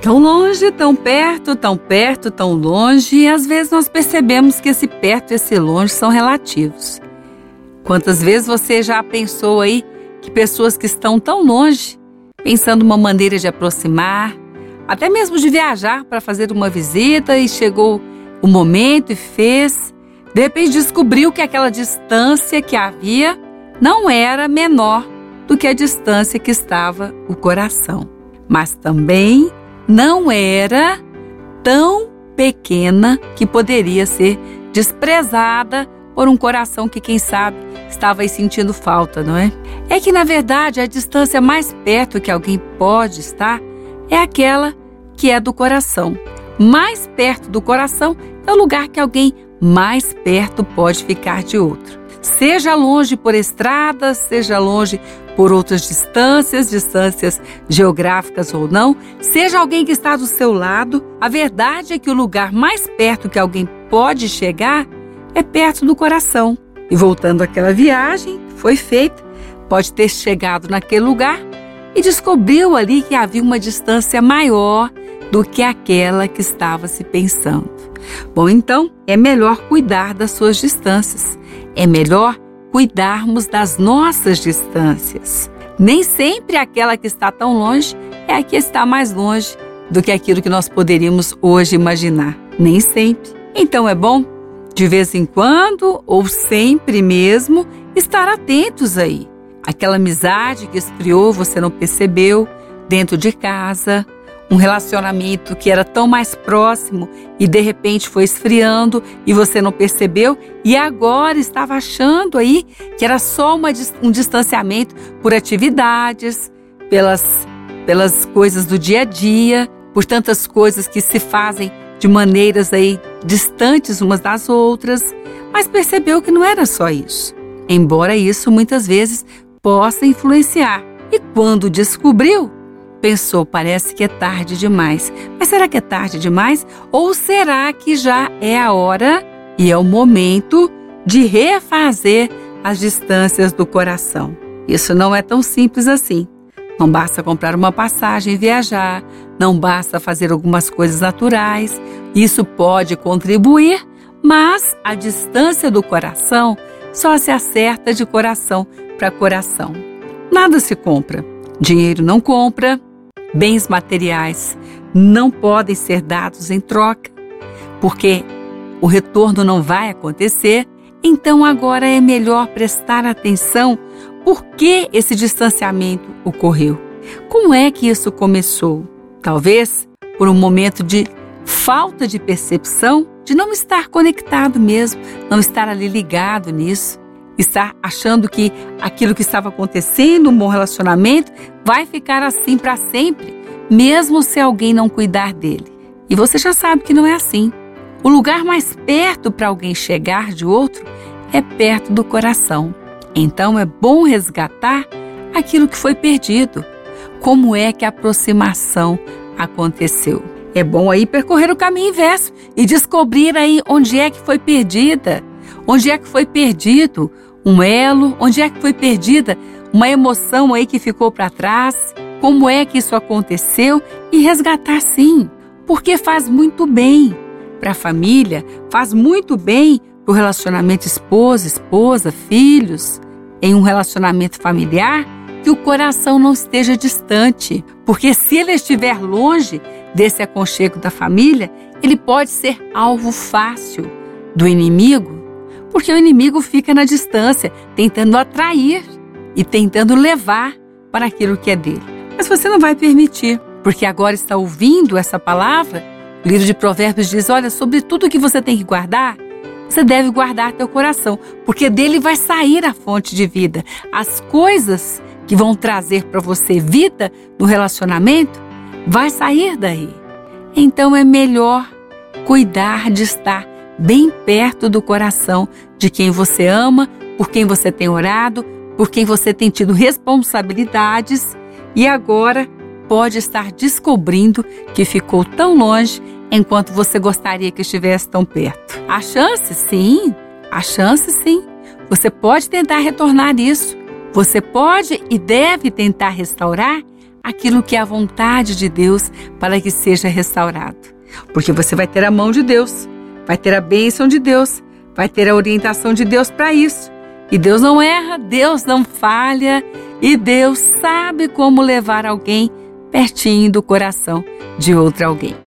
Tão longe, tão perto, tão perto, tão longe, e às vezes nós percebemos que esse perto e esse longe são relativos. Quantas vezes você já pensou aí que pessoas que estão tão longe, pensando uma maneira de aproximar, até mesmo de viajar para fazer uma visita e chegou o momento e fez, de repente descobriu que aquela distância que havia não era menor do que a distância que estava o coração, mas também não era tão pequena que poderia ser desprezada por um coração que, quem sabe, estava aí sentindo falta, não é? É que, na verdade, a distância mais perto que alguém pode estar é aquela que é do coração. Mais perto do coração é o lugar que alguém mais perto pode ficar de outro. Seja longe por estradas, seja longe por outras distâncias, distâncias geográficas ou não, seja alguém que está do seu lado, a verdade é que o lugar mais perto que alguém pode chegar é perto do coração. E voltando àquela viagem foi feita, pode ter chegado naquele lugar e descobriu ali que havia uma distância maior do que aquela que estava se pensando. Bom, então é melhor cuidar das suas distâncias. É melhor cuidarmos das nossas distâncias. Nem sempre aquela que está tão longe é a que está mais longe do que aquilo que nós poderíamos hoje imaginar. Nem sempre. Então é bom, de vez em quando ou sempre mesmo, estar atentos aí. Aquela amizade que esfriou, você não percebeu, dentro de casa, um relacionamento que era tão mais próximo e de repente foi esfriando e você não percebeu e agora estava achando aí que era só uma, um distanciamento por atividades, pelas, pelas coisas do dia a dia, por tantas coisas que se fazem de maneiras aí distantes umas das outras, mas percebeu que não era só isso. Embora isso muitas vezes possa influenciar. E quando descobriu, Pensou, parece que é tarde demais. Mas será que é tarde demais? Ou será que já é a hora e é o momento de refazer as distâncias do coração? Isso não é tão simples assim. Não basta comprar uma passagem e viajar, não basta fazer algumas coisas naturais. Isso pode contribuir, mas a distância do coração só se acerta de coração para coração. Nada se compra. Dinheiro não compra, Bens materiais não podem ser dados em troca, porque o retorno não vai acontecer. Então agora é melhor prestar atenção por que esse distanciamento ocorreu. Como é que isso começou? Talvez por um momento de falta de percepção, de não estar conectado mesmo, não estar ali ligado nisso estar achando que aquilo que estava acontecendo, um bom relacionamento, vai ficar assim para sempre, mesmo se alguém não cuidar dele. E você já sabe que não é assim. O lugar mais perto para alguém chegar de outro é perto do coração. Então é bom resgatar aquilo que foi perdido. Como é que a aproximação aconteceu? É bom aí percorrer o caminho inverso e descobrir aí onde é que foi perdida, onde é que foi perdido um elo? Onde é que foi perdida uma emoção aí que ficou para trás? Como é que isso aconteceu? E resgatar sim, porque faz muito bem para a família, faz muito bem para o relacionamento esposa, esposa, filhos, em um relacionamento familiar, que o coração não esteja distante, porque se ele estiver longe desse aconchego da família, ele pode ser alvo fácil do inimigo porque o inimigo fica na distância, tentando atrair e tentando levar para aquilo que é dele. Mas você não vai permitir, porque agora está ouvindo essa palavra. O livro de Provérbios diz: Olha, sobre tudo que você tem que guardar, você deve guardar teu coração, porque dele vai sair a fonte de vida. As coisas que vão trazer para você vida no relacionamento, vai sair daí. Então é melhor cuidar de estar bem perto do coração de quem você ama, por quem você tem orado, por quem você tem tido responsabilidades e agora pode estar descobrindo que ficou tão longe enquanto você gostaria que estivesse tão perto. Há chance, sim, há chance, sim. Você pode tentar retornar isso. Você pode e deve tentar restaurar aquilo que é a vontade de Deus para que seja restaurado. Porque você vai ter a mão de Deus, vai ter a bênção de Deus, vai ter a orientação de Deus para isso. E Deus não erra, Deus não falha e Deus sabe como levar alguém pertinho do coração de outro alguém.